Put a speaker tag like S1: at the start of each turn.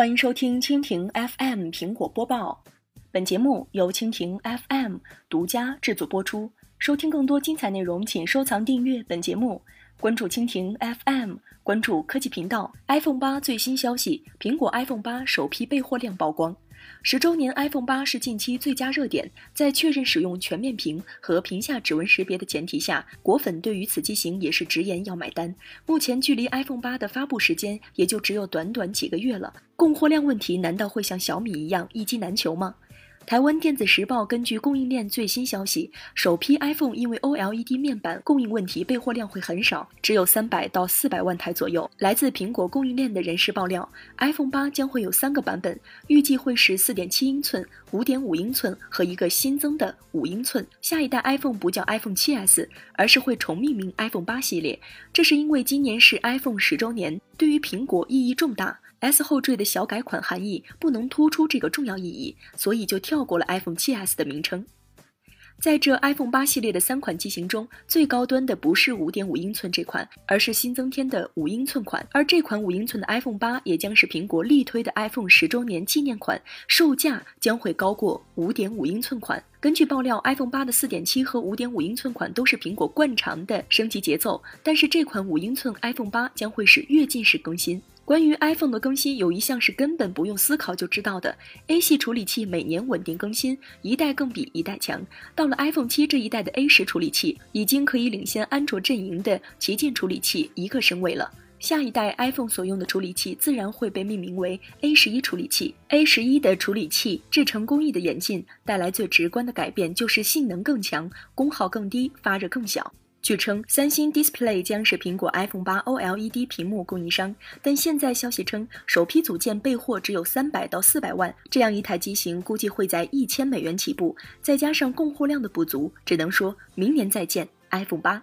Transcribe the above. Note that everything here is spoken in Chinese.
S1: 欢迎收听蜻蜓 FM 苹果播报，本节目由蜻蜓 FM 独家制作播出。收听更多精彩内容，请收藏订阅本节目，关注蜻蜓 FM，关注科技频道。iPhone 八最新消息：苹果 iPhone 八首批备货量曝光。十周年 iPhone 八是近期最佳热点，在确认使用全面屏和屏下指纹识别的前提下，果粉对于此机型也是直言要买单。目前距离 iPhone 八的发布时间也就只有短短几个月了，供货量问题难道会像小米一样一机难求吗？台湾电子时报根据供应链最新消息，首批 iPhone 因为 OLED 面板供应问题，备货量会很少，只有三百到四百万台左右。来自苹果供应链的人士爆料，iPhone 八将会有三个版本，预计会是四点七英寸、五点五英寸和一个新增的五英寸。下一代 iPhone 不叫 iPhone 7s，而是会重命名 iPhone 八系列，这是因为今年是 iPhone 十周年，对于苹果意义重大。S 后缀的小改款含义不能突出这个重要意义，所以就跳过了 iPhone 7s 的名称。在这 iPhone 八系列的三款机型中，最高端的不是五点五英寸这款，而是新增添的五英寸款。而这款五英寸的 iPhone 八也将是苹果力推的 iPhone 十周年纪念款，售价将会高过五点五英寸款。根据爆料，iPhone 八的四点七和五点五英寸款都是苹果惯常的升级节奏，但是这款五英寸 iPhone 八将会是跃进式更新。关于 iPhone 的更新，有一项是根本不用思考就知道的：A 系处理器每年稳定更新，一代更比一代强。到了 iPhone 七这一代的 A 十处理器，已经可以领先安卓阵营的旗舰处理器一个身位了。下一代 iPhone 所用的处理器自然会被命名为 A 十一处理器。A 十一的处理器制程工艺的演进，带来最直观的改变就是性能更强，功耗更低，发热更小。据称，三星 Display 将是苹果 iPhone 八 OLED 屏幕供应商，但现在消息称，首批组件备货只有三百到四百万，这样一台机型估计会在一千美元起步，再加上供货量的不足，只能说明年再见 iPhone 八。